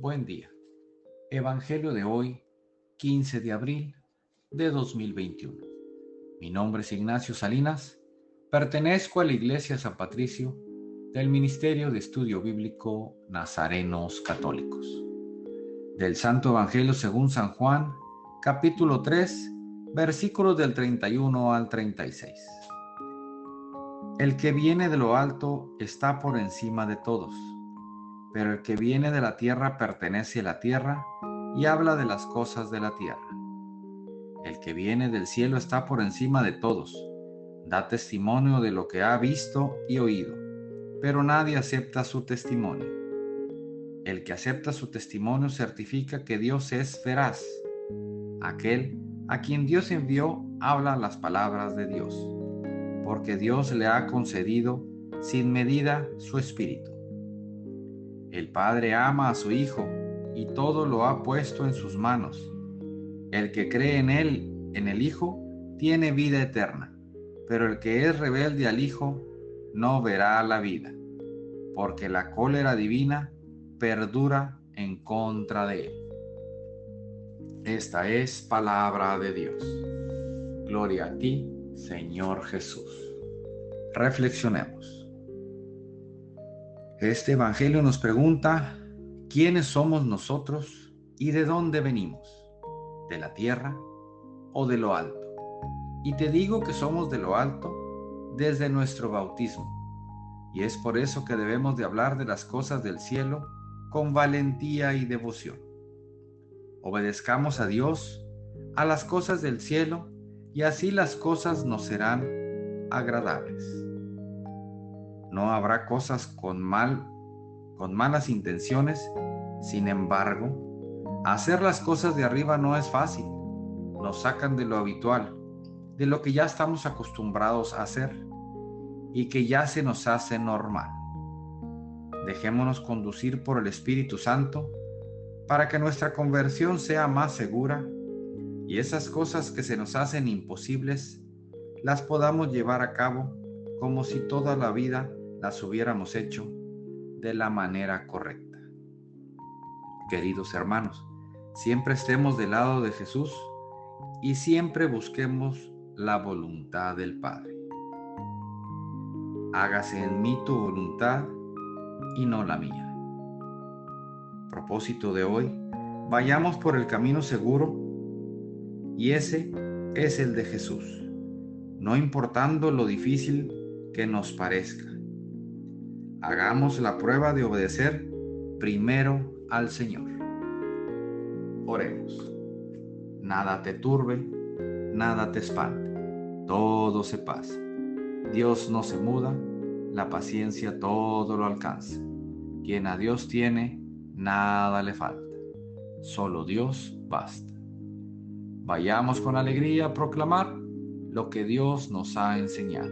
buen día. Evangelio de hoy, 15 de abril de 2021. Mi nombre es Ignacio Salinas, pertenezco a la Iglesia San Patricio del Ministerio de Estudio Bíblico Nazarenos Católicos. Del Santo Evangelio según San Juan, capítulo 3, versículos del 31 al 36. El que viene de lo alto está por encima de todos pero el que viene de la tierra pertenece a la tierra y habla de las cosas de la tierra. El que viene del cielo está por encima de todos, da testimonio de lo que ha visto y oído, pero nadie acepta su testimonio. El que acepta su testimonio certifica que Dios es veraz. Aquel a quien Dios envió habla las palabras de Dios, porque Dios le ha concedido sin medida su espíritu. El Padre ama a su Hijo y todo lo ha puesto en sus manos. El que cree en Él, en el Hijo, tiene vida eterna, pero el que es rebelde al Hijo no verá la vida, porque la cólera divina perdura en contra de él. Esta es palabra de Dios. Gloria a ti, Señor Jesús. Reflexionemos. Este Evangelio nos pregunta, ¿quiénes somos nosotros y de dónde venimos? ¿De la tierra o de lo alto? Y te digo que somos de lo alto desde nuestro bautismo. Y es por eso que debemos de hablar de las cosas del cielo con valentía y devoción. Obedezcamos a Dios, a las cosas del cielo, y así las cosas nos serán agradables no habrá cosas con mal con malas intenciones. Sin embargo, hacer las cosas de arriba no es fácil. Nos sacan de lo habitual, de lo que ya estamos acostumbrados a hacer y que ya se nos hace normal. Dejémonos conducir por el Espíritu Santo para que nuestra conversión sea más segura y esas cosas que se nos hacen imposibles las podamos llevar a cabo como si toda la vida las hubiéramos hecho de la manera correcta. Queridos hermanos, siempre estemos del lado de Jesús y siempre busquemos la voluntad del Padre. Hágase en mí tu voluntad y no la mía. Propósito de hoy, vayamos por el camino seguro y ese es el de Jesús, no importando lo difícil que nos parezca hagamos la prueba de obedecer primero al Señor. Oremos. Nada te turbe, nada te espante, todo se pasa. Dios no se muda, la paciencia todo lo alcanza. Quien a Dios tiene, nada le falta. Solo Dios basta. Vayamos con alegría a proclamar lo que Dios nos ha enseñado.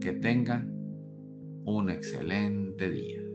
Que tengan un excelente día.